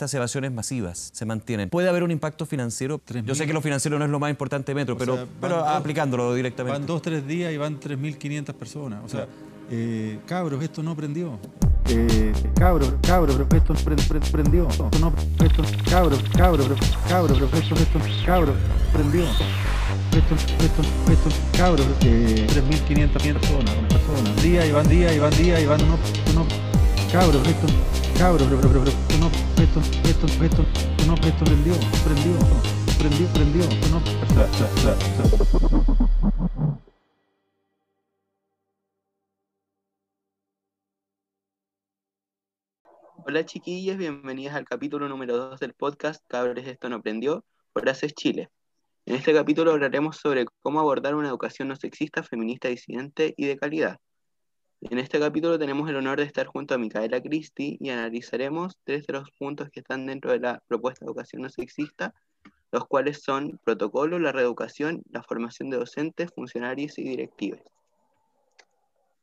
estas evasiones masivas se mantienen, ¿puede haber un impacto financiero? Yo sé que lo financiero no es lo más importante de Metro, pero, pero aplicándolo directamente. Van dos, tres días y van 3.500 personas. O sea, eh, cabros, esto no prendió. Eh, cabros, cabros, pero esto prendió. Esto no, esto, cabros, cabros, cabros, pero esto, esto, cabros, prendió. Esto, esto, esto, cabros, eh, 3.500 personas, personas. Día y van día y van día y van no, no, cabros, esto, cabros, pero, pero, pero, esto no, esto, esto, esto, no, esto prendió, prendió, prendió, prendió, no. Hola chiquillas, bienvenidas al capítulo número 2 del podcast Cabres Esto No Aprendió por ACES Chile. En este capítulo hablaremos sobre cómo abordar una educación no sexista, feminista, disidente y de calidad. En este capítulo tenemos el honor de estar junto a Micaela Cristi y analizaremos tres de los puntos que están dentro de la propuesta de educación no sexista, los cuales son protocolo, la reeducación, la formación de docentes, funcionarios y directivos.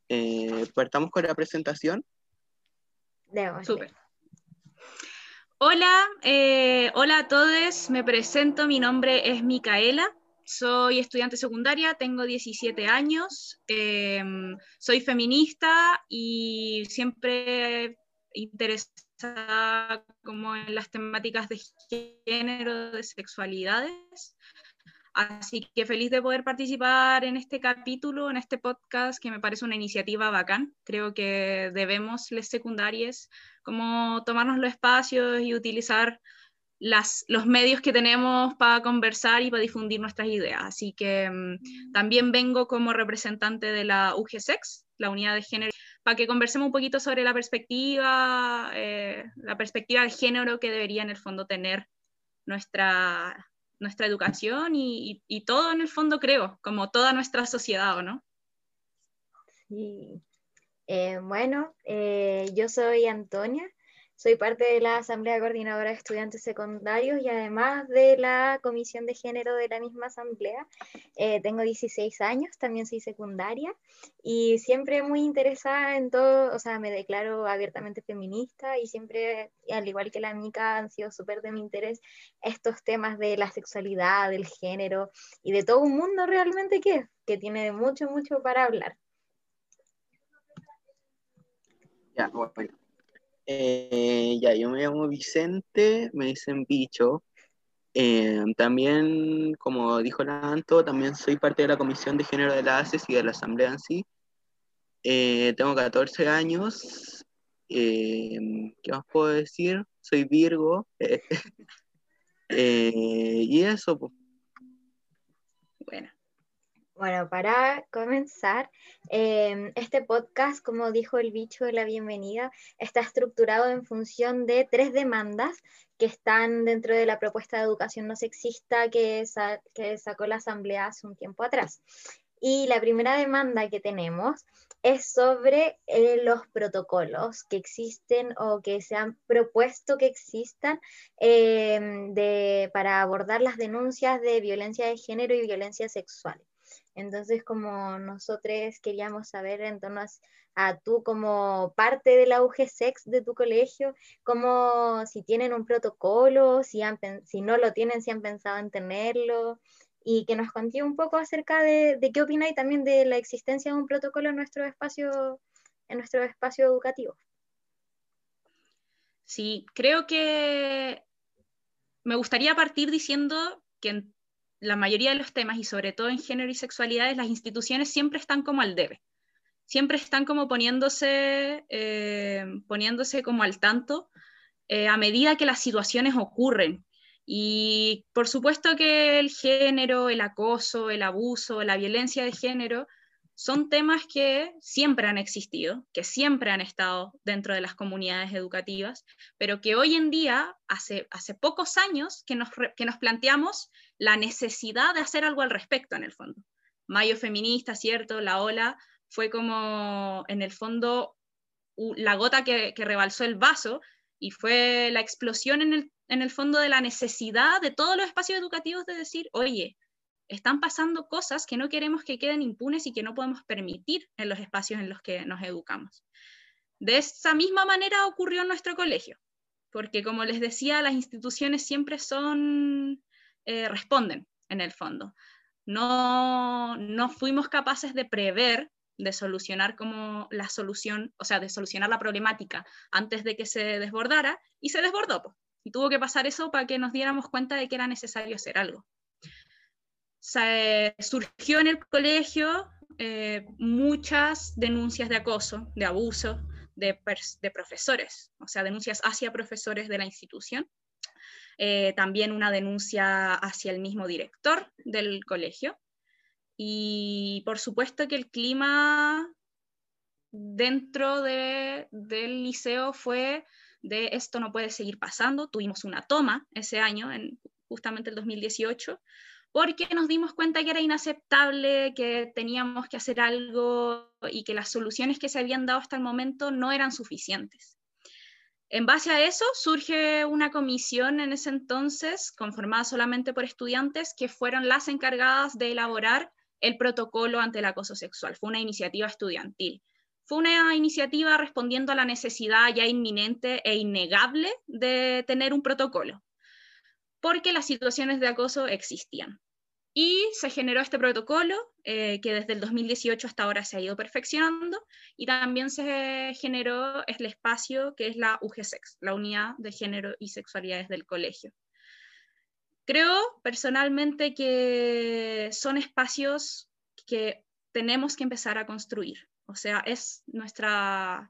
Eh, partamos con la presentación. Súper. Hola, eh, hola a todos, me presento, mi nombre es Micaela, soy estudiante secundaria, tengo 17 años, em, soy feminista y siempre interesada como en las temáticas de género, de sexualidades. Así que feliz de poder participar en este capítulo, en este podcast, que me parece una iniciativa bacán. Creo que debemos, les secundarias, como tomarnos los espacios y utilizar las, los medios que tenemos para conversar y para difundir nuestras ideas. Así que mm, también vengo como representante de la UGSEX, la unidad de género, para que conversemos un poquito sobre la perspectiva, eh, la perspectiva de género que debería en el fondo tener nuestra, nuestra educación y, todo en el fondo creo, como toda nuestra sociedad, ¿o no? Sí. Eh, bueno, eh, yo soy Antonia, soy parte de la Asamblea Coordinadora de Estudiantes Secundarios y además de la Comisión de Género de la misma Asamblea. Eh, tengo 16 años, también soy secundaria y siempre muy interesada en todo, o sea, me declaro abiertamente feminista y siempre, al igual que la Mica, han sido súper de mi interés estos temas de la sexualidad, del género y de todo un mundo realmente que, que tiene mucho, mucho para hablar. Eh, ya, yo me llamo Vicente, me dicen bicho. Eh, también, como dijo Lanto, también soy parte de la Comisión de Género de la ACES y de la Asamblea en sí. Eh, tengo 14 años. ¿Qué más puedo decir? Soy Virgo. y eso, pues. Bueno. Bueno, para comenzar, em, este podcast, como dijo el bicho de la bienvenida, está estructurado en función de tres demandas que están dentro de la propuesta de educación no sexista que, sacó la Asamblea hace un tiempo atrás. Y la primera demanda que tenemos es sobre eh, los protocolos que existen o que se han propuesto que existan em, para abordar las denuncias de violencia de género y violencia sexual. Entonces, como nosotros queríamos saber en torno a, tú como parte de la UGSEX de tu colegio, como si tienen un protocolo, si, si no lo tienen, si han pensado en tenerlo, y que nos conté un poco acerca de, de qué opináis también de la existencia de un protocolo en nuestro espacio, en nuestro espacio educativo. Sí, creo que me gustaría partir diciendo que en la mayoría de los temas, y sobre todo en género y sexualidades, las instituciones siempre están como al debe, siempre están como poniéndose, eh, poniéndose como al tanto eh, a medida que las situaciones ocurren. Y por supuesto que el género, el acoso, el abuso, la violencia de género son temas que siempre han existido, que siempre han estado dentro de las comunidades educativas, pero que hoy en día, hace, hace pocos años, que nos, que nos planteamos la necesidad de hacer algo al respecto en el fondo. Mayo feminista, ¿cierto? La ola fue como, en el fondo, la gota que, que rebalsó el vaso y fue la explosión en el, en el fondo de la necesidad de todos los espacios educativos de decir, oye, están pasando cosas que no queremos que queden impunes y que no podemos permitir en los espacios en los que nos educamos. De esa misma manera ocurrió en nuestro colegio. porque como les decía, las instituciones siempre son, eh, responden en el fondo. No, no fuimos capaces de prever, de solucionar como la solución, o sea, de solucionar la problemática antes de que se desbordara, y se desbordó. Y tuvo que pasar eso para que nos diéramos cuenta de que era necesario hacer algo. Se, surgió en el colegio eh, muchas denuncias de acoso, de abuso de, profesores, o sea, denuncias hacia profesores de la institución. Eh, también una denuncia hacia el mismo director del colegio. Y por supuesto que el clima dentro de, del liceo fue de esto no puede seguir pasando. Tuvimos una toma ese año, en justamente el 2018, porque nos dimos cuenta que era inaceptable, que teníamos que hacer algo y que las soluciones que se habían dado hasta el momento no eran suficientes. En base a eso surge una comisión en ese entonces, conformada solamente por estudiantes, que fueron las encargadas de elaborar el protocolo ante el acoso sexual. Fue una iniciativa estudiantil. Fue una iniciativa respondiendo a la necesidad ya inminente e innegable de tener un protocolo, porque las situaciones de acoso existían. Y se generó este protocolo eh, que desde el 2018 hasta ahora se ha ido perfeccionando y también se generó el espacio que es la UGSEX, la Unidad de Género y Sexualidades del Colegio. Creo personalmente que son espacios que tenemos que empezar a construir. O sea, es nuestra,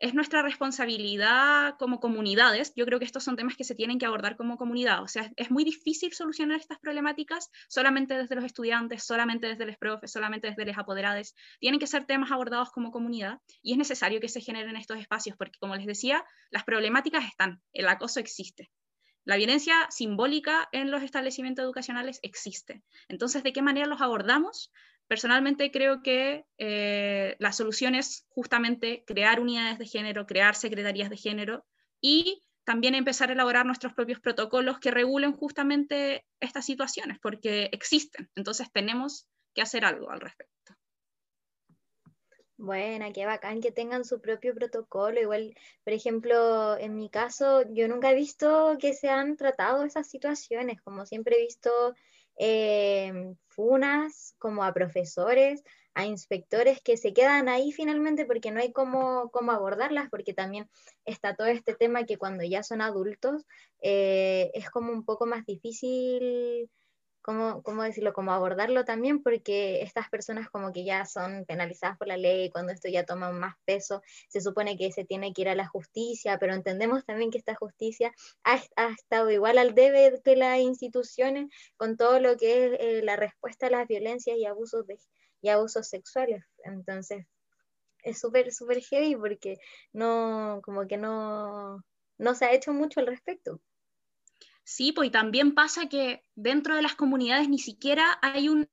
es nuestra responsabilidad como comunidades. Yo creo que estos son temas que se tienen que abordar como comunidad. O sea, es muy difícil solucionar estas problemáticas solamente desde los estudiantes, solamente desde los profes, solamente desde los apoderados. Tienen que ser temas abordados como comunidad y es necesario que se generen estos espacios porque, como les decía, las problemáticas están, el acoso existe. La violencia simbólica en los establecimientos educacionales existe. Entonces, ¿de qué manera los abordamos? Personalmente creo que eh, la solución es justamente crear unidades de género, crear secretarías de género y también empezar a elaborar nuestros propios protocolos que regulen justamente estas situaciones, porque existen. Entonces tenemos que hacer algo al respecto. Bueno, qué bacán que tengan su propio protocolo. Igual, por ejemplo, en mi caso, yo nunca he visto que se han tratado esas situaciones, como siempre he visto eh, funas como a profesores, a inspectores que se quedan ahí finalmente porque no hay cómo, cómo abordarlas, porque también está todo este tema que cuando ya son adultos eh, es como un poco más difícil ¿cómo, ¿cómo, decirlo? Como abordarlo también, porque estas personas como que ya son penalizadas por la ley, cuando esto ya toma más peso, se supone que se tiene que ir a la justicia, pero entendemos también que esta justicia ha, ha estado igual al debe que las instituciones con todo lo que es eh, la respuesta a las violencias y abusos, de, y abusos sexuales. Entonces, es súper, súper heavy porque no, como que no, no se ha hecho mucho al respecto. Sí, pues también pasa que dentro de las comunidades ni siquiera hay un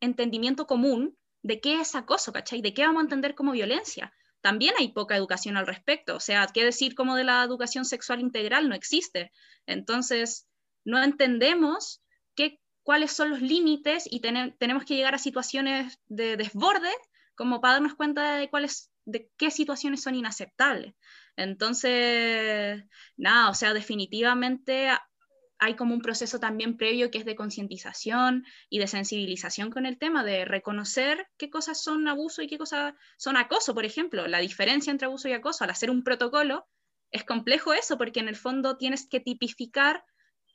entendimiento común de qué es acoso, ¿cachai? De qué vamos a entender como violencia. También hay poca educación al respecto, o sea, qué decir como de la educación sexual integral no existe. Entonces, no entendemos qué, cuáles son los límites y tenemos que llegar a situaciones de desborde como para darnos cuenta de cuáles de qué situaciones son inaceptables. Entonces, nada, o sea, definitivamente hay como un proceso también previo que es de concientización y de sensibilización con el tema, de reconocer qué cosas son abuso y qué cosas son acoso, por ejemplo. La diferencia entre abuso y acoso, al hacer un protocolo, es complejo eso, porque en el fondo tienes que tipificar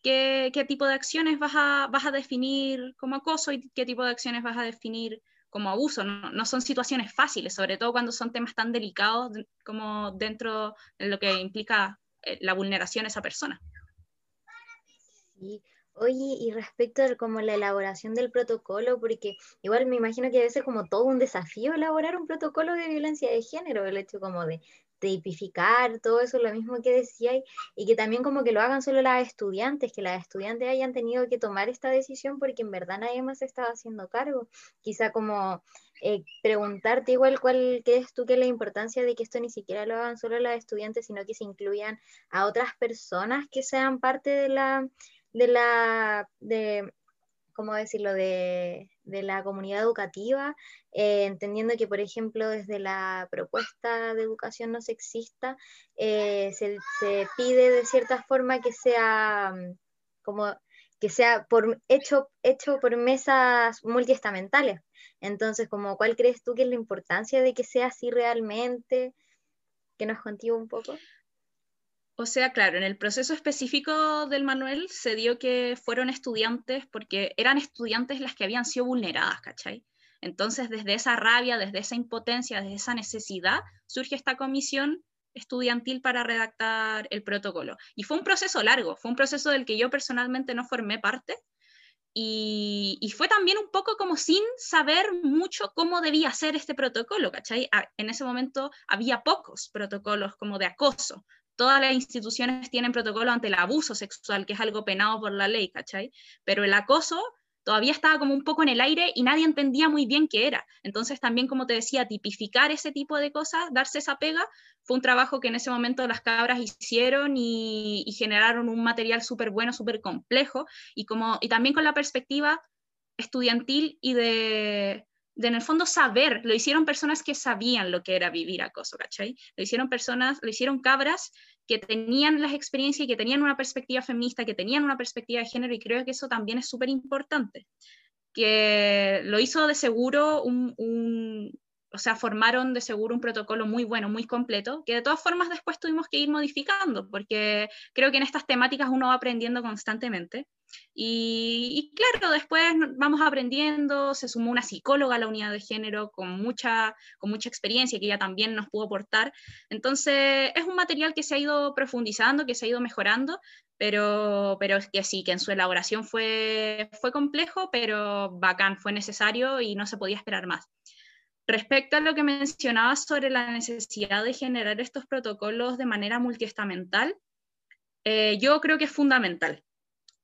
qué, tipo de acciones vas a, vas a definir como acoso y qué tipo de acciones vas a definir como abuso. No, no, son situaciones fáciles, sobre todo cuando son temas tan delicados como dentro de lo que implica eh, la vulneración a esa persona. Oye, y respecto a como la elaboración del protocolo, porque igual me imagino que debe ser como todo un desafío elaborar un protocolo de violencia de género, el hecho como de tipificar todo eso, lo mismo que decía, y que también como que lo hagan solo las estudiantes, que las estudiantes hayan tenido que tomar esta decisión porque en verdad nadie más estaba haciendo cargo. Quizá como eh, preguntarte igual cuál crees tú que es la importancia de que esto ni siquiera lo hagan solo las estudiantes, sino que se incluyan a otras personas que sean parte de la de la, de, ¿cómo decirlo?, de, la comunidad educativa, eh, entendiendo que, por ejemplo, desde la propuesta de educación no sexista, eh, se, pide de cierta forma que sea mm, como que sea por, hecho, hecho por mesas multiestamentales. Entonces, como, ¿cuál crees tú que es la importancia de que sea así realmente? Que nos contigo un poco. O sea, claro, en el proceso específico del Manuel se dio que fueron estudiantes, porque eran estudiantes las que habían sido vulneradas, ¿cachai? Entonces, desde esa rabia, desde esa impotencia, desde esa necesidad, surge esta comisión estudiantil para redactar el protocolo. Y fue un proceso largo, fue un proceso del que yo personalmente no formé parte. Y, y fue también un poco como sin saber mucho cómo debía ser este protocolo, ¿cachai? En ese momento había pocos protocolos como de acoso, todas las instituciones tienen protocolo ante el abuso sexual, que es algo penado por la ley, ¿cachai? Pero el acoso todavía estaba como un poco en el aire y nadie entendía muy bien qué era. Entonces también, como te decía, tipificar ese tipo de cosas, darse esa pega, fue un trabajo que en ese momento las cabras hicieron y, generaron un material súper bueno, súper complejo, y, como, y también con la perspectiva estudiantil y de, de en el fondo saber, lo hicieron personas que sabían lo que era vivir acoso, ¿cachai? Lo hicieron personas, lo hicieron cabras que tenían las experiencias y que tenían una perspectiva feminista, que tenían una perspectiva de género, y creo que eso también es súper importante, que lo hizo de seguro un, o sea, formaron de seguro un protocolo muy bueno, muy completo, que de todas formas después tuvimos que ir modificando, porque creo que en estas temáticas uno va aprendiendo constantemente. Y, claro, después vamos aprendiendo, se sumó una psicóloga a la unidad de género con mucha, con mucha experiencia que ella también nos pudo aportar. Entonces, es un material que se ha ido profundizando, que se ha ido mejorando, pero, pero que sí, que en su elaboración fue, fue complejo, pero bacán, fue necesario y no se podía esperar más. Respecto a lo que mencionabas sobre la necesidad de generar estos protocolos de manera multiestamental, eh, yo creo que es fundamental.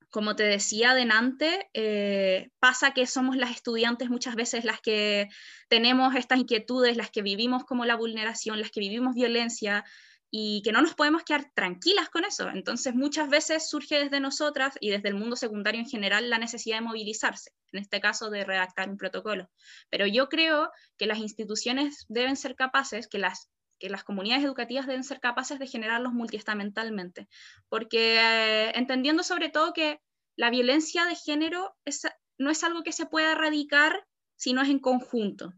Como te decía adelante, eh, pasa que somos las estudiantes muchas veces las que tenemos estas inquietudes, las que vivimos como la vulneración, las que vivimos violencia, y que no nos podemos quedar tranquilas con eso. Entonces, muchas veces surge desde nosotras y desde el mundo secundario en general la necesidad de movilizarse, en este caso de redactar un protocolo. Pero yo creo que las instituciones deben ser capaces, que las, que las comunidades educativas deben ser capaces de generarlos multiestamentalmente, porque entendiendo sobre todo que la violencia de género no es algo que se pueda erradicar si no es en conjunto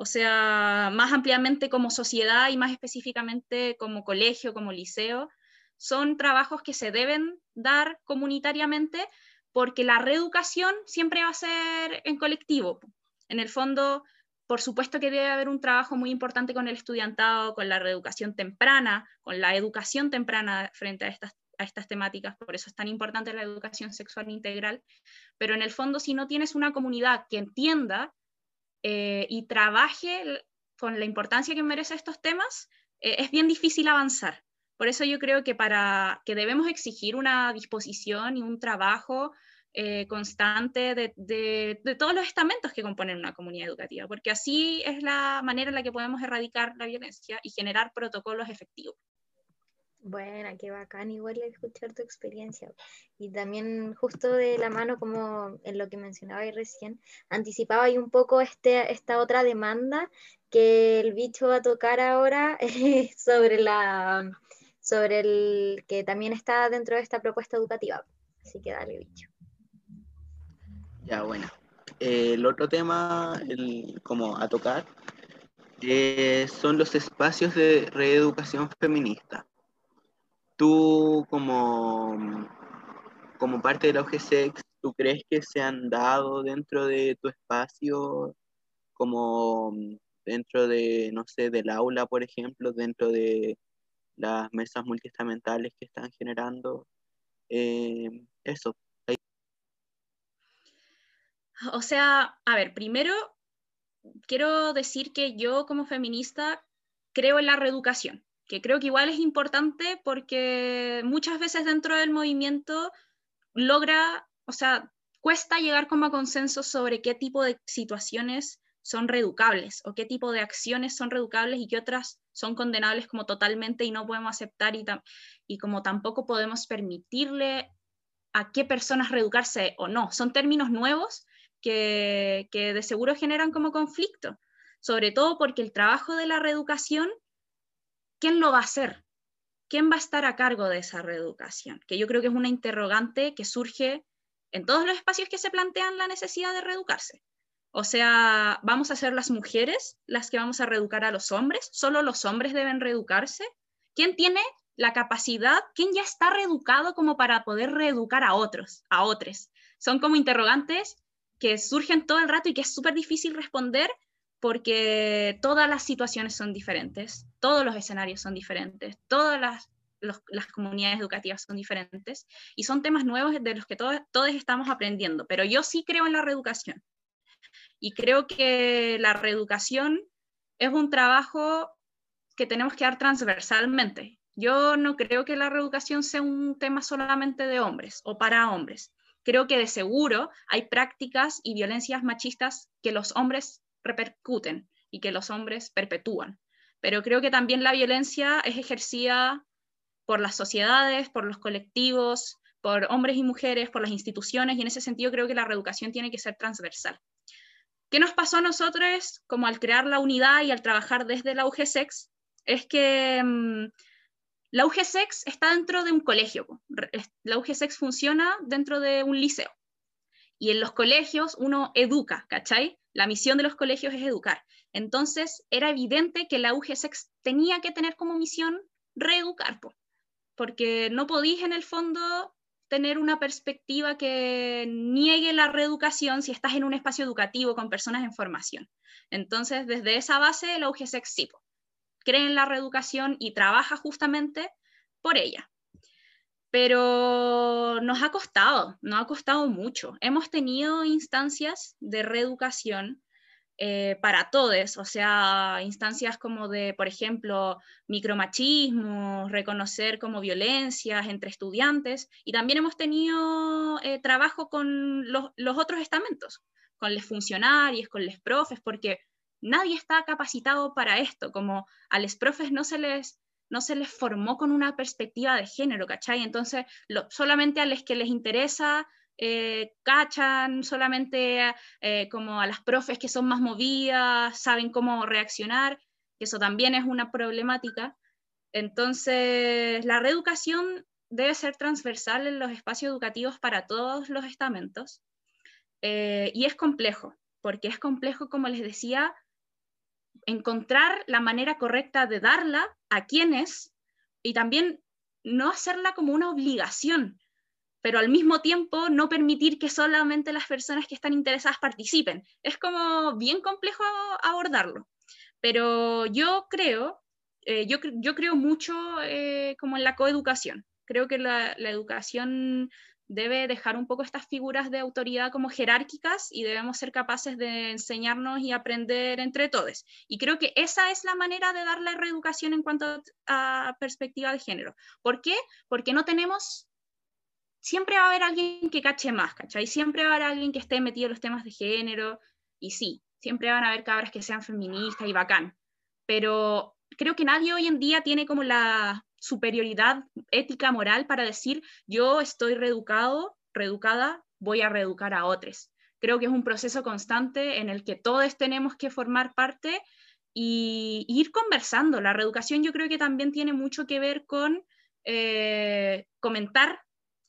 o sea, más ampliamente como sociedad y más específicamente como colegio, como liceo, son trabajos que se deben dar comunitariamente porque la reeducación siempre va a ser en colectivo. En el fondo, por supuesto que debe haber un trabajo muy importante con el estudiantado, con la reeducación temprana, con la educación temprana frente a estas, a estas temáticas, por eso es tan importante la educación sexual integral, pero en el fondo si no tienes una comunidad que entienda eh, y trabaje con la importancia que merecen estos temas, eh, es bien difícil avanzar. Por eso yo creo que, para, que debemos exigir una disposición y un trabajo eh, constante de, de, todos los estamentos que componen una comunidad educativa, porque así es la manera en la que podemos erradicar la violencia y generar protocolos efectivos. Bueno, qué bacán igual escuchar tu experiencia. Y también justo de la mano, como en lo que mencionaba recién, anticipaba ahí un poco este, esta otra demanda que el bicho va a tocar ahora sobre, la, sobre el que también está dentro de esta propuesta educativa. Así que dale, bicho. Ya, bueno. el otro tema, el, como a tocar, eh, son los espacios de reeducación feminista tú como, como parte de la OGSEX, ¿tú crees que se han dado dentro de tu espacio, como dentro de, no sé, del aula, por ejemplo, dentro de las mesas multiestamentales que están generando? Eh, eso. O sea, a ver, primero quiero decir que yo como feminista creo en la reeducación que creo que igual es importante porque muchas veces dentro del movimiento logra, o sea, cuesta llegar como a consenso sobre qué tipo de situaciones son reeducables o qué tipo de acciones son reeducables y qué otras son condenables como totalmente y no podemos aceptar y, y como tampoco podemos permitirle a qué personas reeducarse o no. Son términos nuevos que, que de seguro generan como conflicto, sobre todo porque el trabajo de la reeducación, ¿quién lo va a hacer? ¿Quién va a estar a cargo de esa reeducación? Que yo creo que es una interrogante que surge en todos los espacios que se plantean la necesidad de reeducarse. O sea, ¿vamos a ser las mujeres las que vamos a reeducar a los hombres? ¿Solo los hombres deben reeducarse? ¿Quién tiene la capacidad, quién ya está reeducado como para poder reeducar a otros, a otros? Son como interrogantes que surgen todo el rato y que es súper difícil responder porque todas las situaciones son diferentes, todos los escenarios son diferentes, todas las, las comunidades educativas son diferentes y son temas nuevos de los que todos, todos estamos aprendiendo. Pero yo sí creo en la reeducación y creo que la reeducación es un trabajo que tenemos que dar transversalmente. Yo no creo que la reeducación sea un tema solamente de hombres o para hombres. Creo que de seguro hay prácticas y violencias machistas que los hombres repercuten y que los hombres perpetúan. Pero creo que también la violencia es ejercida por las sociedades, por los colectivos, por hombres y mujeres, por las instituciones, y en ese sentido creo que la reeducación tiene que ser transversal. ¿Qué nos pasó a nosotros como al crear la unidad y al trabajar desde la UGSEX? Es que mm, la UGSEX está dentro de un colegio. La UGSEX funciona dentro de un liceo. Y en los colegios uno educa, ¿cachai? La misión de los colegios es educar. Entonces era evidente que la UGSEX tenía que tener como misión reeducar, porque no podís en el fondo tener una perspectiva que niegue la reeducación si estás en un espacio educativo con personas en formación. Entonces, desde esa base, la UGSEX sí, cree en la reeducación y trabaja justamente por ella. Pero nos ha costado, nos ha costado mucho. Hemos tenido instancias de reeducación eh, para todos, o sea, instancias como de, por ejemplo, micromachismo, reconocer como violencias entre estudiantes, y también hemos tenido eh, trabajo con los, los, otros estamentos, con los funcionarios, con los profes, porque nadie está capacitado para esto, como a los profes no se les no se les formó con una perspectiva de género, ¿cachai? Entonces, solamente a los que les interesa eh, cachan solamente eh, como a las profes que son más movidas, saben cómo reaccionar, que eso también es una problemática. Entonces, la reeducación debe ser transversal en los espacios educativos para todos los estamentos. Eh, y es complejo, porque es complejo, como les decía, encontrar la manera correcta de darla a quienes y también no hacerla como una obligación, pero al mismo tiempo no permitir que solamente las personas que están interesadas participen. Es como bien complejo abordarlo, pero yo creo, eh, yo, yo, creo mucho eh, como en la coeducación. Creo que la, la educación debe dejar un poco estas figuras de autoridad como jerárquicas y debemos ser capaces de enseñarnos y aprender entre todos. Y creo que esa es la manera de dar la reeducación en cuanto a perspectiva de género. ¿Por qué? Porque no tenemos siempre va a haber alguien que cache más, ¿cachai? Siempre va a haber alguien que esté metido en los temas de género, y sí, siempre van a haber cabras que sean feministas y bacán, pero creo que nadie hoy en día tiene como la superioridad ética, moral para decir, yo estoy reeducado, reeducada, voy a reeducar a otros. Creo que es un proceso constante en el que todos tenemos que formar parte y, ir conversando. La reeducación yo creo que también tiene mucho que ver con eh, comentar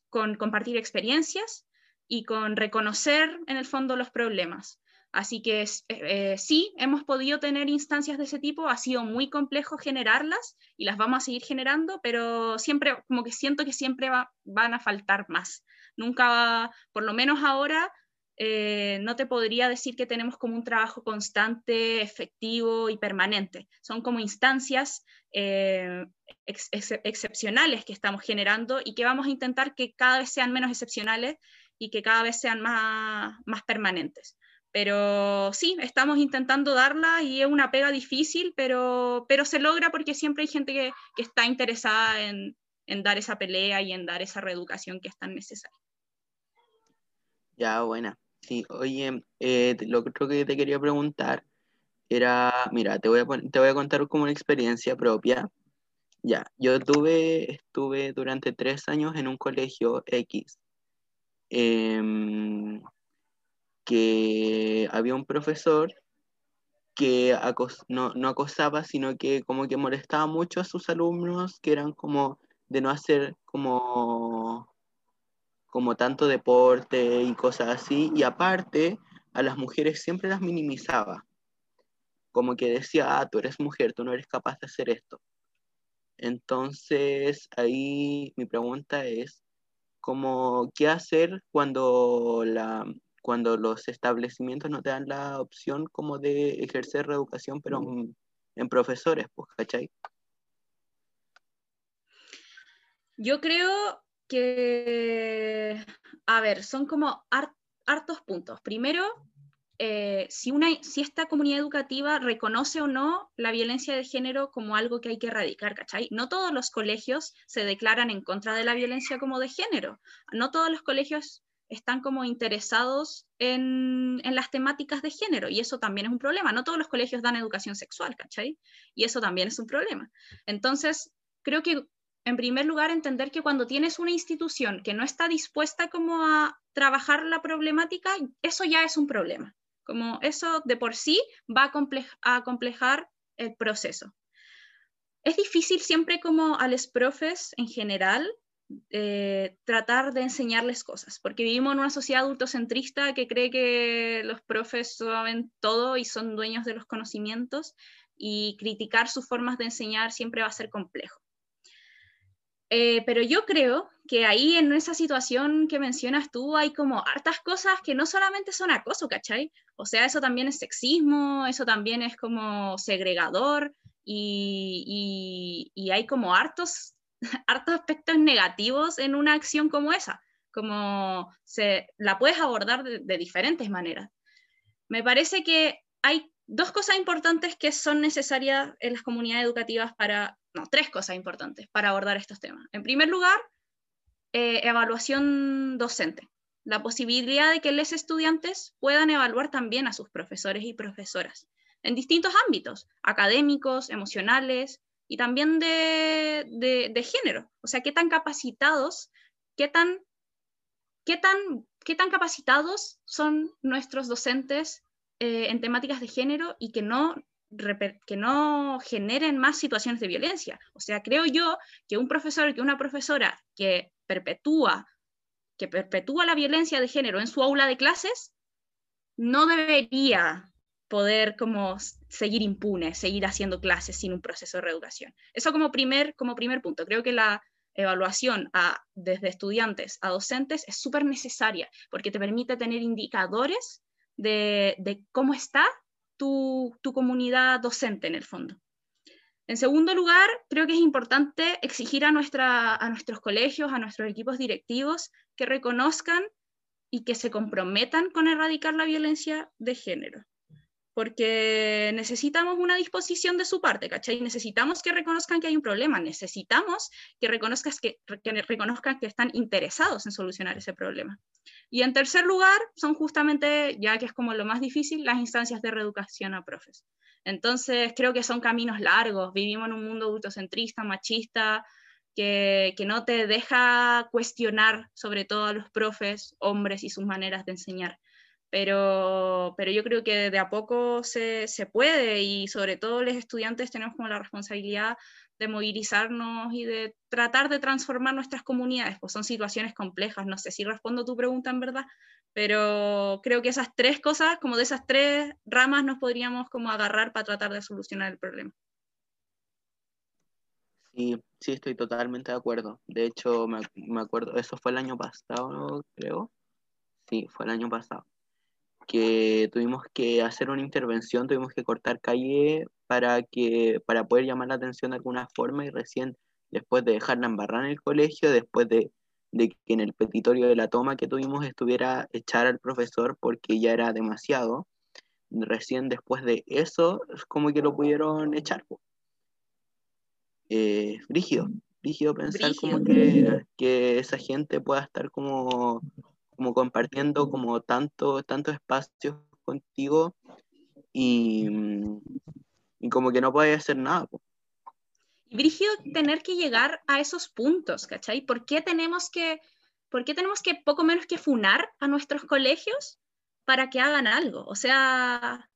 con compartir experiencias y con reconocer en el fondo los problemas. Así que eh, sí, hemos podido tener instancias de ese tipo, ha sido muy complejo generarlas y las vamos a seguir generando, pero siempre, como que siento que siempre van a faltar más. Nunca, por lo menos ahora, eh, no te podría decir que tenemos como un trabajo constante, efectivo y permanente. Son como instancias eh, excepcionales que estamos generando y que vamos a intentar que cada vez sean menos excepcionales y que cada vez sean más, más permanentes. Pero sí, estamos intentando darla y es una pega difícil, pero, pero se logra porque siempre hay gente que, que está interesada en, en dar esa pelea y en dar esa reeducación que es tan necesaria. Ya, buena. Sí, oye, eh, lo otro que te quería preguntar era, mira, te voy a, te voy a contar como una experiencia propia. Ya, yo tuve, estuve durante tres años en un colegio X, em, que había un profesor que no, no, acosaba, sino que como que molestaba mucho a sus alumnos, que eran como de no hacer como, como tanto deporte y cosas así, y aparte a las mujeres siempre las minimizaba, como que decía, ah, tú eres mujer, tú no eres capaz de hacer esto. Entonces, ahí mi pregunta es, como, ¿qué hacer cuando, la, cuando los establecimientos no te dan la opción como de ejercer reeducación, pero en, profesores, pues, ¿cachai? Yo creo que, a ver, son como hartos puntos. Primero, eh, si, una, si esta comunidad educativa reconoce o no la violencia de género como algo que hay que erradicar, ¿cachai? No todos los colegios se declaran en contra de la violencia como de género. No todos los colegios están como interesados en, en, las temáticas de género y eso también es un problema. No todos los colegios dan educación sexual, ¿cachai? Y eso también es un problema. Entonces, creo que en primer lugar entender que cuando tienes una institución que no está dispuesta como a trabajar la problemática, eso ya es un problema. Como eso de por sí va a, acomplejar el proceso. Es difícil siempre como a los profes en general eh, tratar de enseñarles cosas, porque vivimos en una sociedad adultocentrista que cree que los profes saben todo y son dueños de los conocimientos y criticar sus formas de enseñar siempre va a ser complejo. Eh, pero yo creo que ahí en esa situación que mencionas tú hay como hartas cosas que no solamente son acoso, ¿cachai? O sea, eso también es sexismo, eso también es como segregador y, y, hay como hartos, hartos aspectos negativos en una acción como esa, como se la puedes abordar de, diferentes maneras. Me parece que hay dos cosas importantes que son necesarias en las comunidades educativas para no, tres cosas importantes para abordar estos temas. En primer lugar, eh, evaluación docente. La posibilidad de que los estudiantes puedan evaluar también a sus profesores y profesoras en distintos ámbitos, académicos, emocionales y también de, de, género. O sea, qué tan capacitados, qué tan, qué tan, qué tan capacitados son nuestros docentes eh, en temáticas de género y que no que no generen más situaciones de violencia. O sea, creo yo que un profesor, que una profesora que perpetúa, que perpetúa la violencia de género en su aula de clases, no debería poder como seguir impune, seguir haciendo clases sin un proceso de reeducación. Eso como primer, como primer punto. Creo que la evaluación a, desde estudiantes a docentes es súper necesaria porque te permite tener indicadores de, de cómo está tu, comunidad docente en el fondo. En segundo lugar, creo que es importante exigir a, nuestra, a nuestros colegios, a nuestros equipos directivos, que reconozcan y que se comprometan con erradicar la violencia de género porque necesitamos una disposición de su parte, ¿cachai? Necesitamos que reconozcan que hay un problema, necesitamos que, reconozcas que, reconozcan que están interesados en solucionar ese problema. Y en tercer lugar, son justamente, ya que es como lo más difícil, las instancias de reeducación a profes. Entonces, creo que son caminos largos, vivimos en un mundo adultocentrista, machista, que, que no te deja cuestionar sobre todo a los profes, hombres y sus maneras de enseñar pero, pero yo creo que de a poco se, se, puede y sobre todo los estudiantes tenemos como la responsabilidad de movilizarnos y de tratar de transformar nuestras comunidades, pues son situaciones complejas, no sé si respondo tu pregunta en verdad, pero creo que esas tres cosas, como de esas tres ramas nos podríamos como agarrar para tratar de solucionar el problema. Sí, sí, estoy totalmente de acuerdo. De hecho, me, me acuerdo, eso fue el año pasado, creo. Sí, fue el año pasado que tuvimos que hacer una intervención, tuvimos que cortar calle para, que, para poder llamar la atención de alguna forma y recién después de dejarla embarrar en el colegio, después de, de, que en el petitorio de la toma que tuvimos estuviera echar al profesor porque ya era demasiado, recién después de eso es como que lo pudieron echar. Eh, rígido, rígido pensar como que, que esa gente pueda estar como como compartiendo como tanto, tantos espacios contigo y, y como que no puedes hacer nada. Y Brigio, tener que llegar a esos puntos, ¿cachai? ¿Por qué tenemos que ¿por qué tenemos que poco menos que funar a nuestros colegios para que hagan algo? O sea,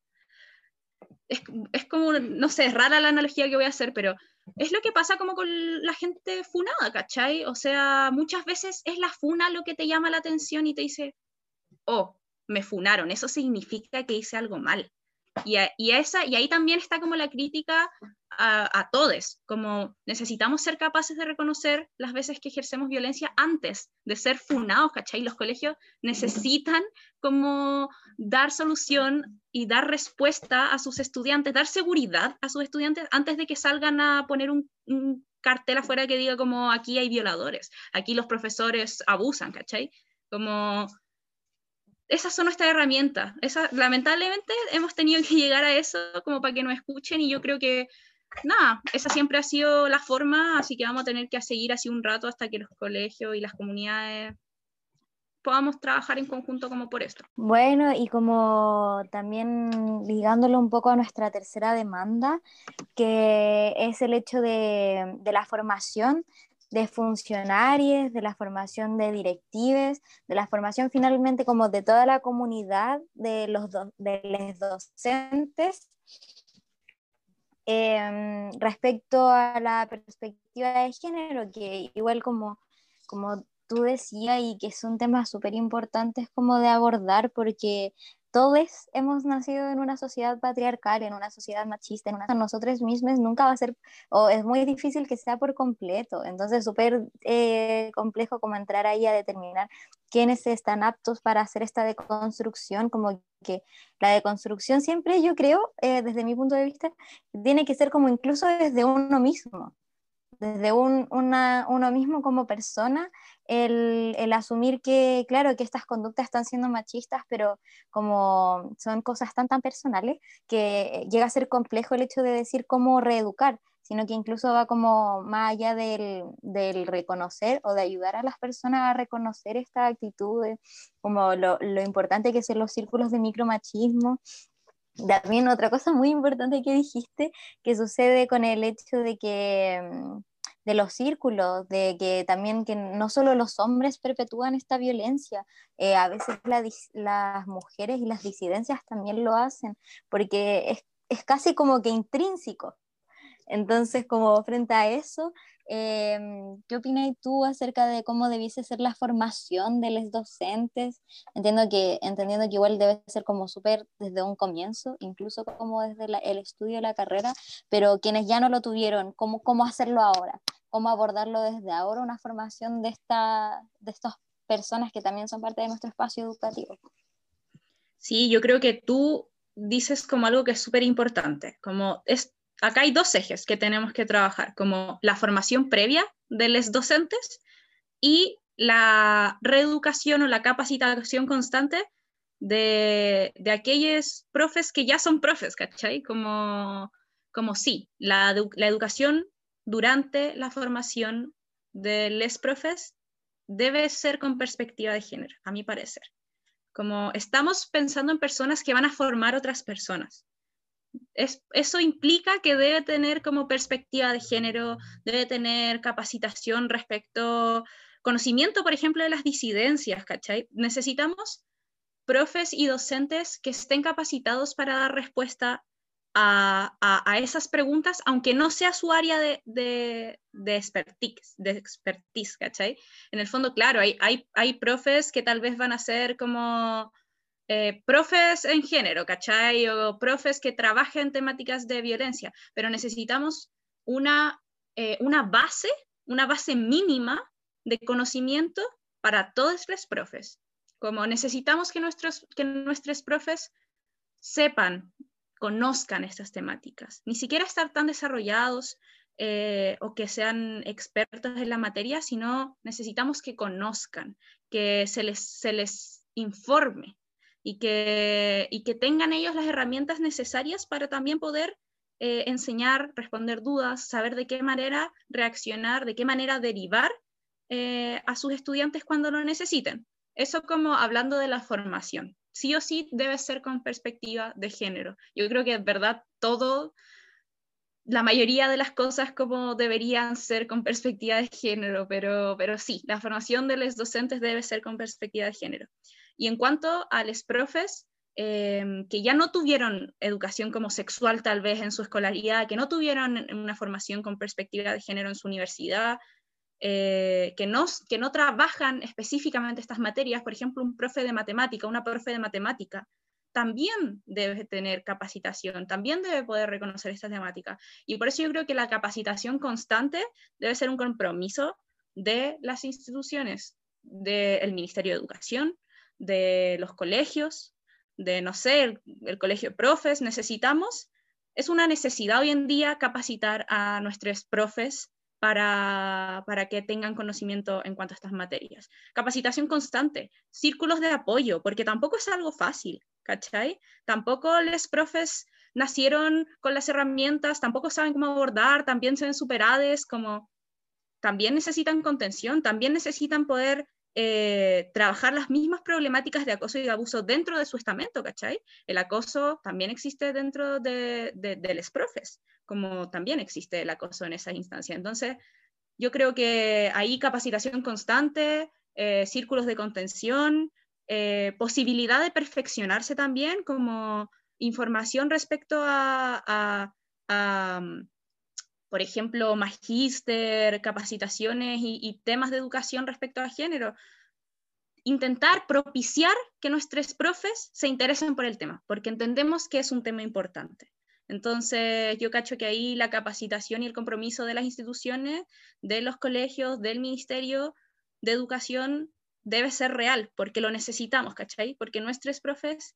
es, es como, no sé, es rara la analogía que voy a hacer, pero es lo que pasa como con la gente funada, ¿cachai? O sea, muchas veces es la funa lo que te llama la atención y te dice, oh, me funaron, eso significa que hice algo mal. Y, esa, y ahí también está como la crítica a, todos, como necesitamos ser capaces de reconocer las veces que ejercemos violencia antes de ser funados, ¿cachai? Los colegios necesitan como dar solución y dar respuesta a sus estudiantes, dar seguridad a sus estudiantes antes de que salgan a poner un, cartel afuera que diga como aquí hay violadores, aquí los profesores abusan, ¿cachai? Como esas son nuestras herramientas. Lamentablemente hemos tenido que llegar a eso como para que nos escuchen y yo creo que, nada, esa siempre ha sido la forma, así que vamos a tener que seguir así un rato hasta que los colegios y las comunidades podamos trabajar en conjunto como por esto. Bueno, y como también ligándolo un poco a nuestra tercera demanda, que es el hecho de la formación de funcionarios, de la formación de directives, de la formación finalmente como de toda la comunidad de los, de los docentes em, respecto a la perspectiva de género, que igual como, como tú decías y que es un tema súper importante como de abordar porque todos hemos nacido en una sociedad patriarcal, en una sociedad machista, en una nosotros mismos nunca va a ser, o es muy difícil que sea por completo. Entonces, súper eh, complejo como entrar ahí a determinar quiénes están aptos para hacer esta deconstrucción, como que la deconstrucción siempre, yo creo, eh, desde mi punto de vista, tiene que ser como incluso desde uno mismo desde un, uno mismo como persona, el, el, asumir que, claro, que estas conductas están siendo machistas, pero como son cosas tan, tan personales, que llega a ser complejo el hecho de decir cómo reeducar, sino que incluso va como más allá del, del reconocer o de ayudar a las personas a reconocer esta actitud, como lo, lo importante que son los círculos de micromachismo también otra cosa muy importante que dijiste, que sucede con el hecho de que mm, de los círculos, de que también que no solo los hombres perpetúan esta violencia, eh, a veces las mujeres y las disidencias también lo hacen, porque es, es casi como que intrínseco. Entonces, como frente a eso, Em, ¿Qué opinas tú acerca de cómo debiese ser la formación de los docentes? Entiendo que, entendiendo que igual debe ser como súper desde un comienzo, incluso como desde el estudio de la carrera, pero quienes ya no lo tuvieron, ¿cómo, cómo hacerlo ahora? ¿Cómo abordarlo desde ahora, una formación de, esta, de estas personas que también son parte de nuestro espacio educativo? Sí, yo creo que tú dices como algo que es súper importante, como es acá hay dos ejes que tenemos que trabajar, como la formación previa de los docentes y la reeducación o la capacitación constante de, aquellos profes que ya son profes, ¿cachai? Como, como sí, la, la educación durante la formación de los profes debe ser con perspectiva de género, a mi parecer. Como estamos pensando en personas que van a formar otras personas eso implica que debe tener como perspectiva de género, debe tener capacitación respecto, conocimiento, por ejemplo, de las disidencias, ¿cachai? Necesitamos profes y docentes que estén capacitados para dar respuesta a, esas preguntas, aunque no sea su área de, de, de, expertise, de expertise, ¿cachai? En el fondo, claro, hay, hay, hay profes que tal vez van a ser como eh, profes en género, ¿cachai? O profes que trabajen temáticas de violencia, pero necesitamos una, eh, una base, una base mínima de conocimiento para todos los profes. Como necesitamos que nuestros, que nuestros profes sepan, conozcan estas temáticas, ni siquiera estar tan desarrollados eh, o que sean expertos en la materia, sino necesitamos que conozcan, que se les, se les informe y que, y que tengan ellos las herramientas necesarias para también poder eh, enseñar, responder dudas, saber de qué manera reaccionar, de qué manera derivar eh, a sus estudiantes cuando lo necesiten. Eso como hablando de la formación. Sí o sí debe ser con perspectiva de género. Yo creo que es verdad todo, la mayoría de las cosas como deberían ser con perspectiva de género, pero, pero sí, la formación de los docentes debe ser con perspectiva de género. Y en cuanto a los profes, em, que ya no tuvieron educación como sexual tal vez en su escolaridad, que no tuvieron una formación con perspectiva de género en su universidad, eh, que, no, que no trabajan específicamente estas materias, por ejemplo, un profe de matemática, una profe de matemática, también debe tener capacitación, también debe poder reconocer esta temática. Y por eso yo creo que la capacitación constante debe ser un compromiso de las instituciones, del Ministerio de Educación, de los colegios, de, no sé, el, colegio de profes. Necesitamos, es una necesidad hoy en día capacitar a nuestros profes para, para, que tengan conocimiento en cuanto a estas materias. Capacitación constante, círculos de apoyo, porque tampoco es algo fácil. ¿cachai? Tampoco los profes nacieron con las herramientas, tampoco saben cómo abordar, también se ven superadas, como también necesitan contención, también necesitan poder eh, trabajar las mismas problemáticas de acoso y de abuso dentro de su estamento, ¿cachai? El acoso también existe dentro de, de, los profes, como también existe el acoso en esa instancia. Entonces, yo creo que hay capacitación constante, eh, círculos de contención, eh, posibilidad de perfeccionarse también como información respecto a, mm, por ejemplo, magíster, capacitaciones y, temas de educación respecto a género. Intentar propiciar que nuestros profes se interesen por el tema, porque entendemos que es un tema importante. Entonces, yo cacho que ahí la capacitación y el compromiso de las instituciones, de los colegios, del Ministerio de Educación debe ser real, porque lo necesitamos, ¿cachai? Porque nuestros profes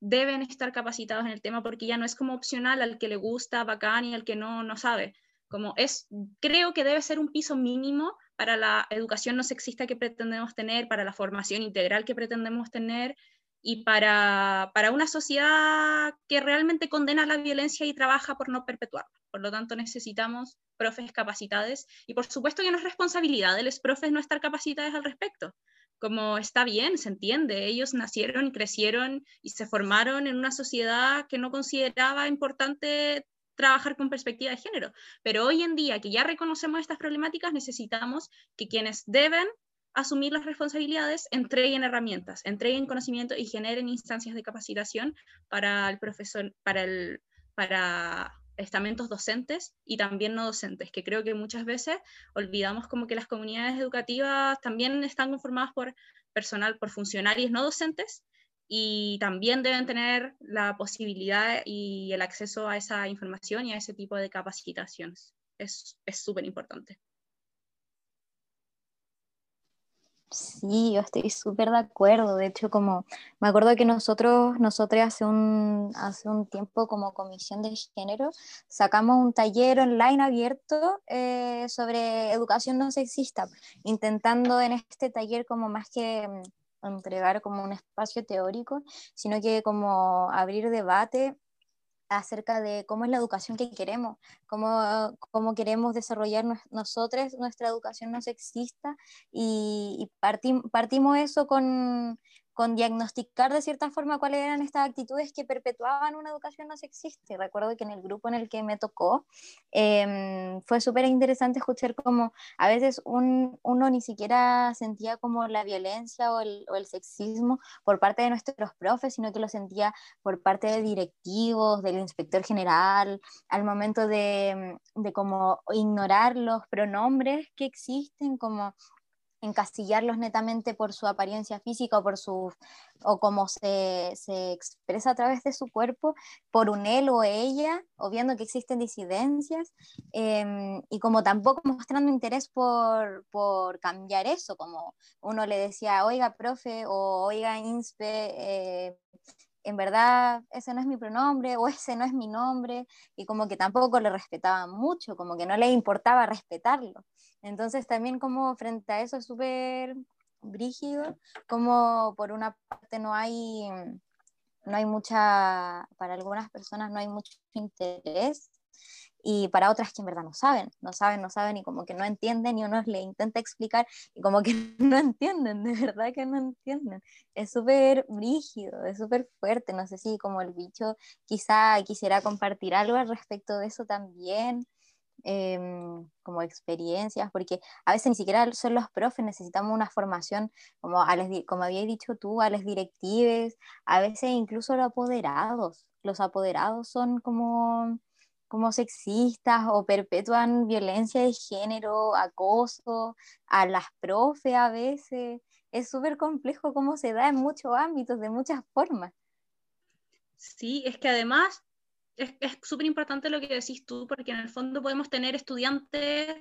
deben estar capacitados en el tema, porque ya no es como opcional al que le gusta, bacán, y al que no, no sabe. Como es, creo que debe ser un piso mínimo para la educación no sexista que pretendemos tener, para la formación integral que pretendemos tener, y para, para una sociedad que realmente condena la violencia y trabaja por no perpetuarla. Por lo tanto, necesitamos profes capacitados y por supuesto que no es responsabilidad de los profes no estar capacitados al respecto como está bien, se entiende, ellos nacieron y crecieron y se formaron en una sociedad que no consideraba importante trabajar con perspectiva de género. Pero hoy en día que ya reconocemos estas problemáticas, necesitamos que quienes deben asumir las responsabilidades entreguen herramientas, entreguen conocimiento y generen instancias de capacitación para el profesor, para el, para estamentos docentes y también no docentes, que creo que muchas veces olvidamos como que las comunidades educativas también están conformadas por personal, por funcionarios no docentes y también deben tener la posibilidad y el acceso a esa información y a ese tipo de capacitaciones. Es súper importante. Sí, yo estoy súper de acuerdo. De hecho, como me acuerdo que nosotros, nosotros hace un, hace un tiempo como comisión de género, sacamos un taller online abierto eh, sobre educación no sexista, intentando en este taller como más que entregar como un espacio teórico, sino que como abrir debate acerca de cómo es la educación que queremos, cómo, cómo queremos desarrollar nosotros nuestra educación no sexista y, y partimos eso con, con diagnosticar de cierta forma cuáles eran estas actitudes que perpetuaban una educación no sexista. Recuerdo que en el grupo en el que me tocó em, fue súper interesante escuchar cómo a veces un, uno ni siquiera sentía como la violencia o el, o el, sexismo por parte de nuestros profes, sino que lo sentía por parte de directivos, del inspector general, al momento de, de como ignorar los pronombres que existen, como encasillarlos netamente por su apariencia física o por su o cómo se, se, expresa a través de su cuerpo por un él o ella, o viendo que existen disidencias, em, y como tampoco mostrando interés por, por, cambiar eso, como uno le decía, oiga, profe, o oiga, inspe, eh, en verdad ese no es mi pronombre o ese no es mi nombre, y como que tampoco le respetaban mucho, como que no le importaba respetarlo. Entonces también como frente a eso es súper brígido, como por una parte no hay, no hay mucha, para algunas personas no hay mucho interés y para otras que en verdad no saben, no saben, no saben y como que no entienden y uno le intenta explicar y como que no entienden, de verdad que no entienden. Es súper rígido, es súper fuerte, no sé si como el bicho quizá quisiera compartir algo al respecto de eso también. Em, como experiencias, porque a veces ni siquiera son los profes, necesitamos una formación, como, a como habías dicho tú, a los directives, a veces incluso los apoderados. Los apoderados son como como sexistas o perpetúan violencia de género, acoso a las profes a veces. Es súper complejo cómo se da en muchos ámbitos, de muchas formas. Sí, es que además es súper importante lo que decís tú, porque en el fondo podemos tener estudiantes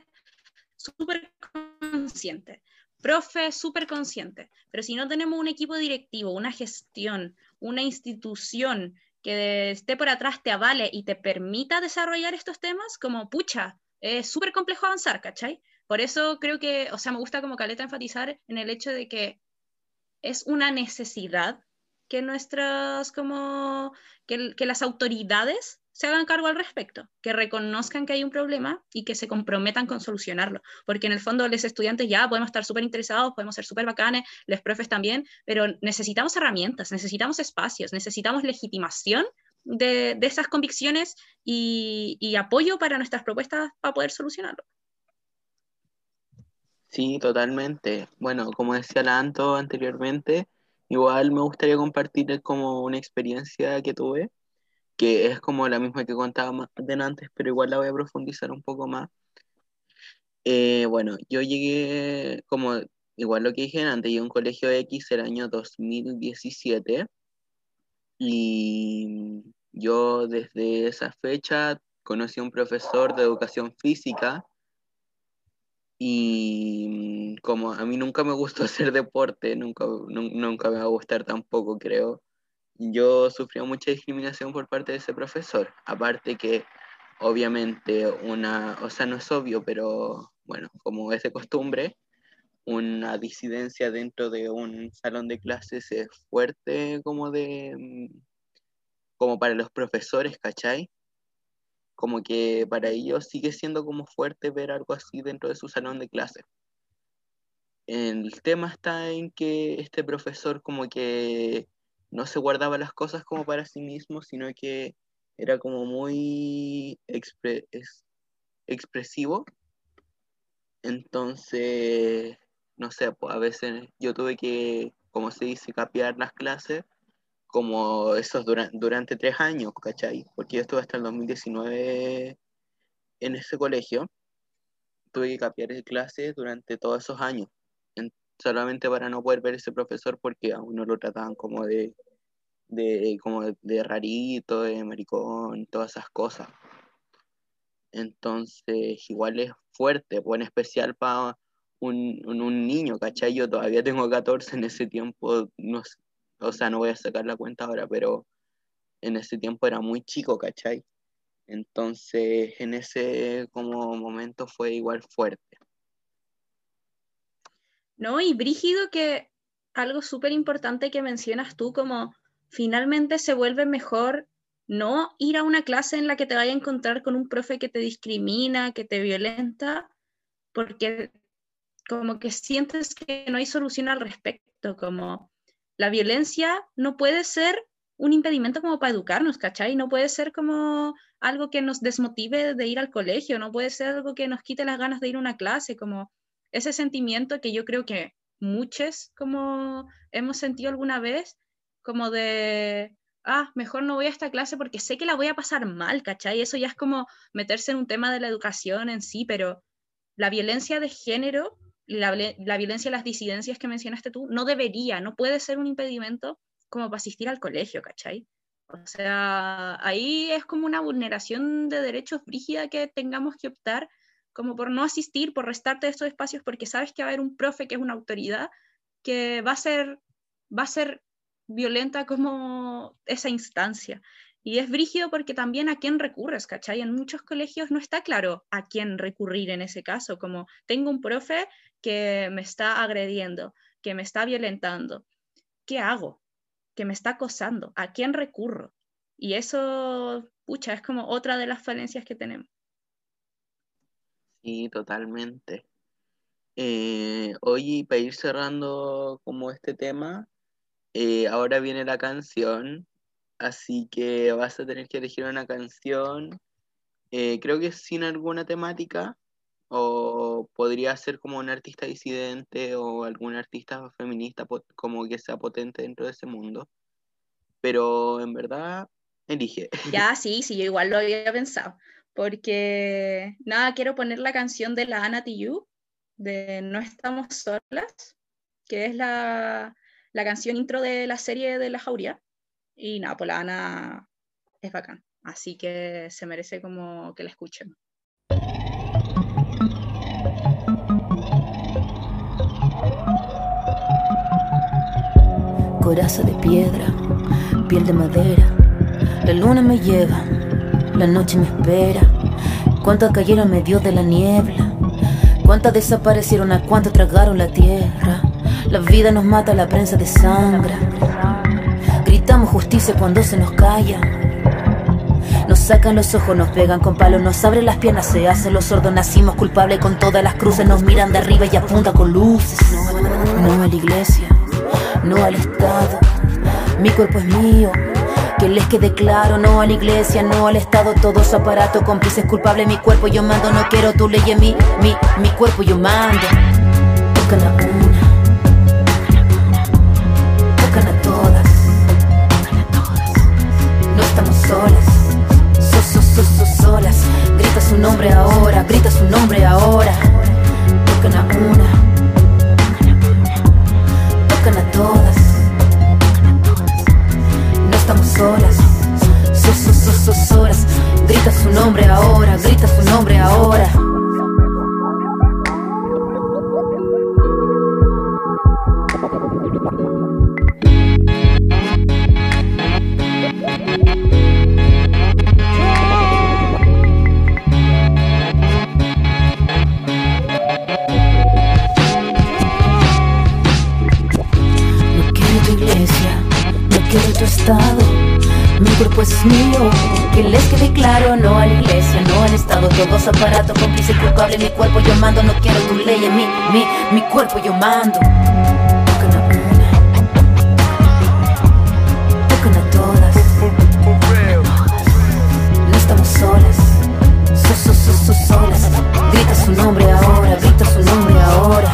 súper conscientes, profes súper conscientes, pero si no tenemos un equipo directivo, una gestión, una institución que esté por atrás te avale y te permita desarrollar estos temas, como pucha, es súper complejo avanzar, ¿cachai? Por eso creo que, o sea, me gusta como Caleta enfatizar en el hecho de que es una necesidad que nuestras, como, que, que las autoridades se hagan cargo al respecto, que reconozcan que hay un problema y que se comprometan con solucionarlo. Porque en el fondo los estudiantes ya podemos estar súper interesados, podemos ser súper bacanes, los profes también, pero necesitamos herramientas, necesitamos espacios, necesitamos legitimación de, esas convicciones y, y, apoyo para nuestras propuestas para poder solucionarlo. Sí, totalmente. Bueno, como decía la Anto anteriormente, igual me gustaría compartir como una experiencia que tuve que es como la misma que contaba más antes, pero igual la voy a profundizar un poco más. Eh, bueno, yo llegué, como igual lo que dije antes, llegué a un colegio X el año 2017 y yo desde esa fecha conocí a un profesor de educación física y como a mí nunca me gustó hacer deporte, nunca, nunca me va a gustar tampoco, creo yo sufría mucha discriminación por parte de ese profesor. Aparte que obviamente una, o sea, no es obvio, pero bueno, como es de costumbre, una disidencia dentro de un salón de clases es fuerte como de, mm, como para los profesores, ¿cachai? Como que para ellos sigue siendo como fuerte ver algo así dentro de su salón de clases. El tema está en que este profesor como que no se guardaba las cosas como para sí mismo, sino que era como muy expresivo. Entonces, no sé, pues a veces yo tuve que, como se dice, capear las clases como esos durante tres años, ¿cachai? Porque yo estuve hasta el 2019 en ese colegio. Tuve que capear clases durante todos esos años solamente para no poder ver ese profesor porque a uno lo trataban como de, de, como de rarito, de maricón, todas esas cosas. Entonces, igual es fuerte, pues en especial para un, un, niño, ¿cachai? Yo todavía tengo 14 en ese tiempo, no, o sea, no voy a sacar la cuenta ahora, pero en ese tiempo era muy chico, ¿cachai? Entonces, en ese como momento fue igual fuerte. ¿No? Y brígido que algo súper importante que mencionas tú, como finalmente se vuelve mejor no ir a una clase en la que te vaya a encontrar con un profe que te discrimina, que te violenta, porque como que sientes que no hay solución al respecto, como la violencia no puede ser un impedimento como para educarnos, ¿cachai? No puede ser como algo que nos desmotive de ir al colegio, no puede ser algo que nos quite las ganas de ir a una clase, como ese sentimiento que yo creo que muchos como hemos sentido alguna vez, como de, ah, mejor no voy a esta clase porque sé que la voy a pasar mal, ¿cachai? Eso ya es como meterse en un tema de la educación en sí, pero la violencia de género, la, la violencia las disidencias que mencionaste tú, no debería, no puede ser un impedimento como para asistir al colegio, ¿cachai? O sea, ahí es como una vulneración de derechos brígida que tengamos que optar como por no asistir, por restarte de estos espacios, porque sabes que va a haber un profe que es una autoridad que va a ser, va a ser violenta como esa instancia. Y es brígido porque también a quién recurres, ¿cachai? En muchos colegios no está claro a quién recurrir en ese caso, como tengo un profe que me está agrediendo, que me está violentando. ¿Qué hago? Que me está acosando. ¿A quién recurro? Y eso, pucha, es como otra de las falencias que tenemos. Sí, totalmente. Eh, oye, para ir cerrando como este tema, eh, ahora viene la canción, así que vas a tener que elegir una canción, eh, creo que sin alguna temática, o podría ser como un artista disidente o algún artista feminista como que sea potente dentro de ese mundo. Pero en verdad, elige. Ya, sí, sí, yo igual lo había pensado. Porque, nada, quiero poner la canción de la Ana Tijoux, de No estamos solas, que es la, la canción intro de la serie de La Jauría. Y nada, pues la Ana es bacán. Así que se merece como que la escuchen. Coraza de piedra, piel de madera, la luna me lleva, la noche me espera. Cuántas cayeron medio de la niebla, cuántas desaparecieron, a cuántas tragaron la tierra. La vida nos mata, la prensa de sangre. Gritamos justicia cuando se nos calla. Nos sacan los ojos, nos pegan con palos, nos abren las piernas, se hacen los sordos, nacimos culpables con todas las cruces, nos miran de arriba y apuntan con luces. No a la iglesia, no al Estado, mi cuerpo es mío. Que les quede claro, no a la iglesia, no al Estado, todo su aparato, cómplices culpable, mi cuerpo yo mando, no quiero tu ley en mí, mi, mi cuerpo yo mando. Tocan a una, tocan a todas, no estamos solas, so, so, so, solas, grita su nombre ahora, claro, no a la iglesia, no al Estado, todos aparatos, cómplice culpable, mi cuerpo yo mando, no quiero tu ley en mí, mi, mi cuerpo yo mando. Tocan a una, tocan a todas, no estamos solas, so, so, so, so, solas, grita su nombre ahora, grita su nombre ahora,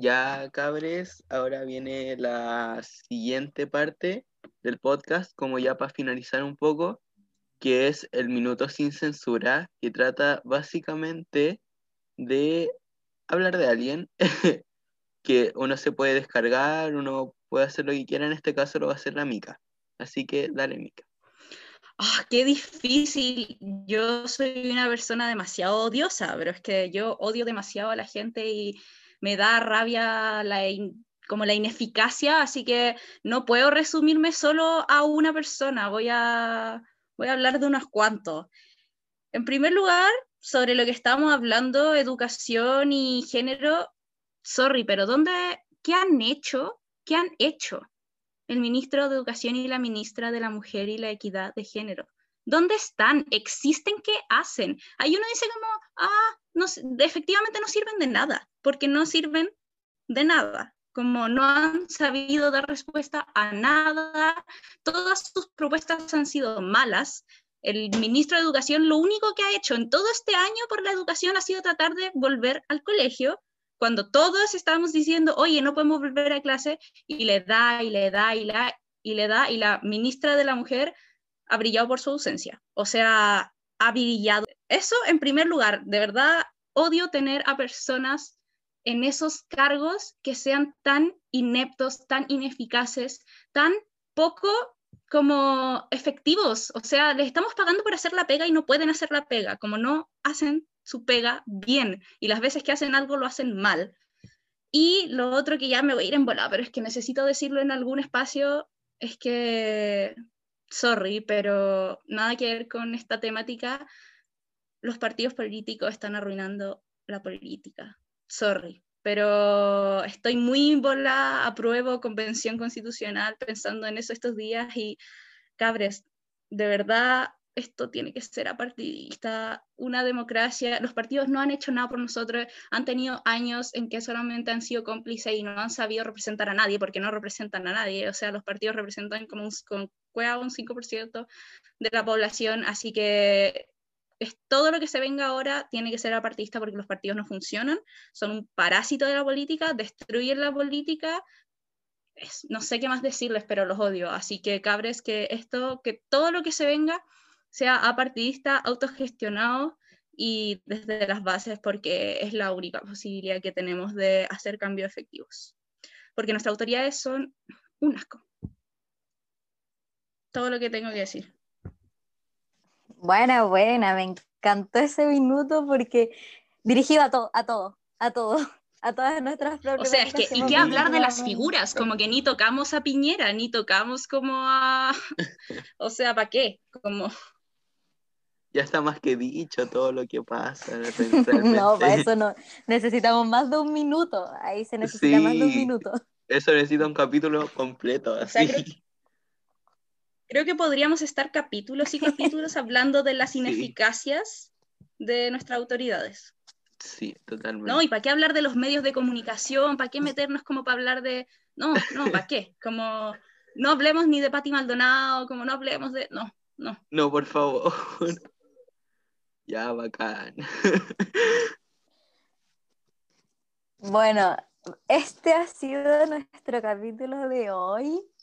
Ya, cabres, ahora viene la siguiente parte del podcast, como ya para finalizar un poco, que es el minuto sin censura, que trata básicamente de hablar de alguien que uno se puede descargar, uno puede hacer lo que quiera, en este caso lo va a hacer la Mica. Así que dale, Mica. Ah, qué difícil. Yo soy una persona demasiado odiosa, pero es que yo odio demasiado a la gente y me da rabia como la ineficacia, así que no puedo resumirme solo a una persona, voy a, voy a hablar de unos cuantos. En primer lugar, sobre lo que estábamos hablando, educación y género, sorry, pero ¿dónde, qué han hecho? ¿Qué han hecho el ministro de Educación y la ministra de la Mujer y la Equidad de Género? ¿Dónde están? ¿Existen? ¿Qué hacen? Ahí uno dice como, ah, efectivamente no sirven de nada, porque no sirven de nada. como no han sabido dar respuesta a nada, todas sus propuestas han sido malas. El ministro de Educación lo único que ha hecho en todo este año por la educación ha sido tratar de volver al colegio, cuando todos estábamos diciendo, oye, no podemos volver a clase, y le da, y le da, y, la, y le da, y la ministra de la Mujer ha brillado por su ausencia. O sea, ha brillado. Eso en primer lugar, de verdad odio tener a personas en esos cargos que sean tan ineptos, tan ineficaces, tan poco como efectivos. O sea, les estamos pagando por hacer la pega y no pueden hacer la pega, como no hacen su pega bien y las veces que hacen algo lo hacen mal. Y lo otro que ya me voy a ir en bola, pero es que necesito decirlo en algún espacio, es que, sorry, pero nada que ver con esta temática, los partidos políticos están arruinando la política. Sorry, pero estoy muy bola, apruebo convención constitucional pensando en eso estos días y cabres, de verdad esto tiene que ser apartidista, una democracia, los partidos no han hecho nada por nosotros, han tenido años en que solamente han sido cómplices y no han sabido representar a nadie porque no representan a nadie, o sea, los partidos representan como un, con, un 5% de la población, así que es todo lo que se venga ahora tiene que ser apartidista porque los partidos no funcionan, son un parásito de la política, destruyen la política, no sé qué más decirles, pero los odio. Así que cabres, que esto, que todo lo que se venga sea apartidista, autogestionado y desde las bases, porque es la única posibilidad que tenemos de hacer cambios efectivos. Porque nuestras autoridades son un asco. Todo lo que tengo que decir. Buena, buena, me encantó ese minuto porque dirigido a todo, a todo, a todo, a todas nuestras O sea, es que, ¿y qué hablar de las figuras? Como que ni tocamos a Piñera, ni tocamos como a... o sea, ¿para qué? Como... Ya está más que dicho todo lo que pasa. no, para eso no. Necesitamos más de un minuto. Ahí se necesita más de un minuto. Eso necesita un capítulo completo. Así. Creo que podríamos estar capítulos y capítulos hablando de las ineficacias de nuestras autoridades. Sí, totalmente. No, y para qué hablar de los medios de comunicación, para qué meternos como para hablar de. No, no, ¿para qué? Como no hablemos ni de Pati Maldonado, como no hablemos de. No, no. No, por favor. ya, bacán. bueno, este ha sido nuestro capítulo de hoy.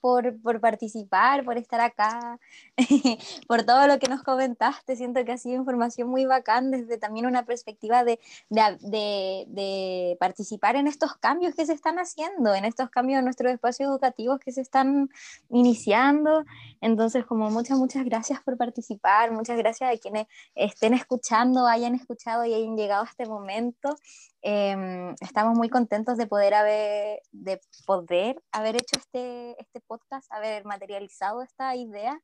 por, por, participar, por estar acá, por todo lo que nos comentaste. Siento que ha sido información muy bacán desde también una perspectiva de, de, de, participar en estos cambios que se están haciendo, en estos cambios en nuestros espacios educativos que se están iniciando. Entonces, como muchas, muchas gracias por participar, muchas gracias a quienes estén escuchando, hayan escuchado y hayan llegado a este momento. Em, estamos muy contentos de poder haber, de poder haber hecho este, este podcast, haber materializado esta idea.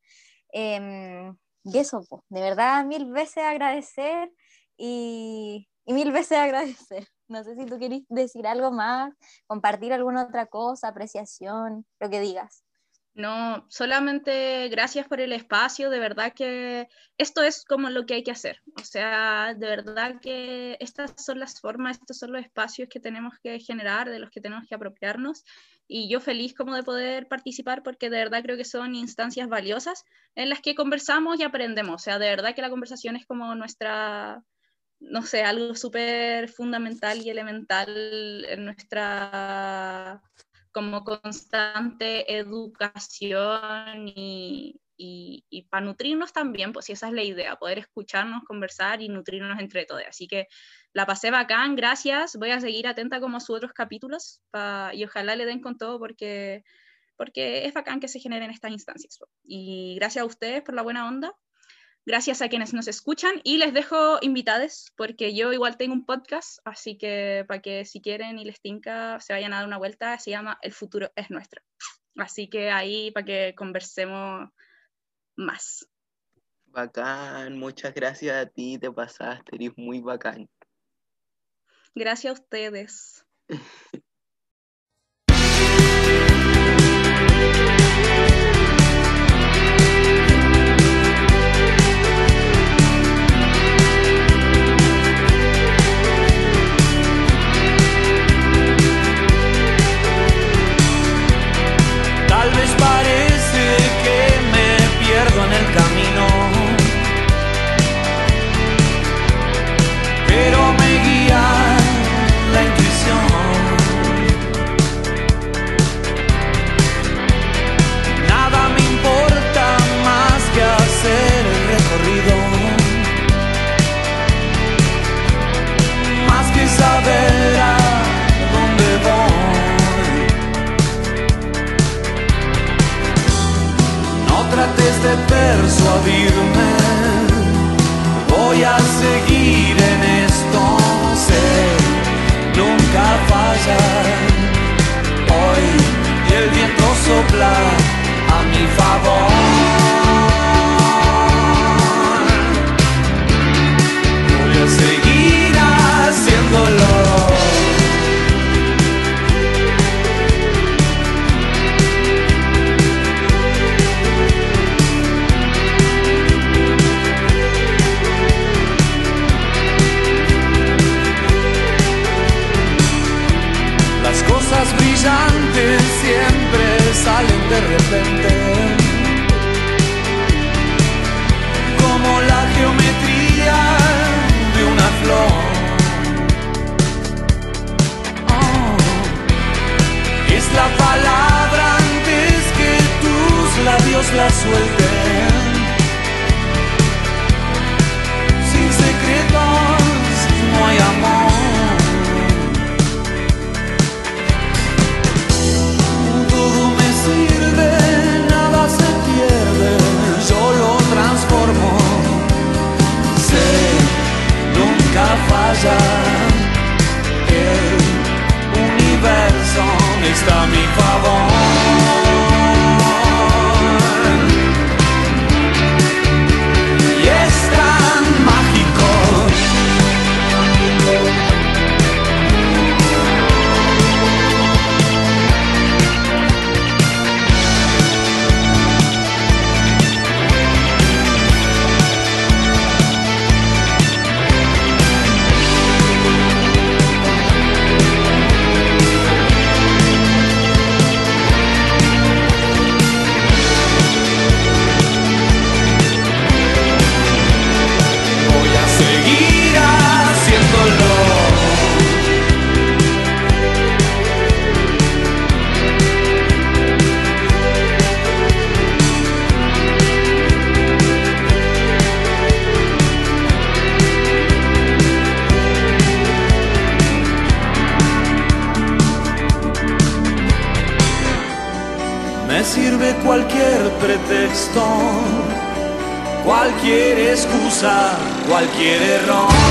Em, y eso, de verdad, mil veces agradecer y mil veces agradecer. No sé si tú quieres decir algo más, compartir alguna otra cosa, apreciación, lo que digas. No, solamente gracias por el espacio, de verdad que esto es como lo que hay que hacer. O sea, de verdad que estas son las formas, estos son los espacios que tenemos que generar, de los que tenemos que apropiarnos. Y yo feliz como de poder participar porque de verdad creo que son instancias valiosas en las que conversamos y aprendemos. O sea, de verdad que la conversación es como nuestra, no sé, algo súper fundamental y elemental en nuestra como constante educación y, y, para nutrirnos también, pues si esa es la idea, poder escucharnos, conversar y nutrirnos entre todos. Así que la pasé bacán, gracias, voy a seguir atenta como a sus otros capítulos y ojalá le den con todo porque, porque es bacán que se generen estas instancias. Y gracias a ustedes por la buena onda Gracias a quienes nos escuchan y les dejo invitados porque yo igual tengo un podcast, así que para que si quieren y les tinca se vayan a dar una vuelta, se llama El futuro es nuestro. Así que ahí para que conversemos más. Bacán, muchas gracias a ti, te pasaste, eres muy bacán. Gracias a ustedes. persuadirme. Voy a seguir en esto, sé, nunca falla. Hoy el viento sopla a mi favor. Cualquier excusa, cualquier error.